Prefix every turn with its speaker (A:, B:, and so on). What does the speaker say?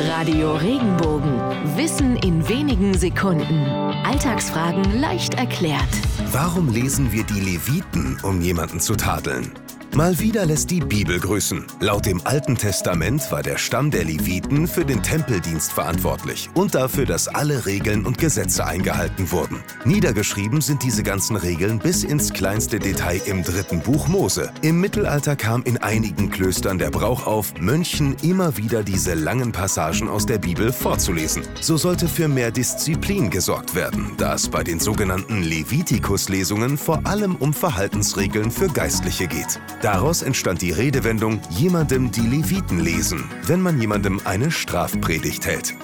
A: Radio Regenbogen. Wissen in wenigen Sekunden. Alltagsfragen leicht erklärt.
B: Warum lesen wir die Leviten, um jemanden zu tadeln? Mal wieder lässt die Bibel grüßen. Laut dem Alten Testament war der Stamm der Leviten für den Tempeldienst verantwortlich und dafür, dass alle Regeln und Gesetze eingehalten wurden. Niedergeschrieben sind diese ganzen Regeln bis ins kleinste Detail im dritten Buch Mose. Im Mittelalter kam in einigen Klöstern der Brauch auf, Mönchen immer wieder diese langen Passagen aus der Bibel vorzulesen. So sollte für mehr Disziplin gesorgt werden, da es bei den sogenannten Levitikus-Lesungen vor allem um Verhaltensregeln für Geistliche geht. Daraus entstand die Redewendung jemandem die Leviten lesen, wenn man jemandem eine Strafpredigt hält.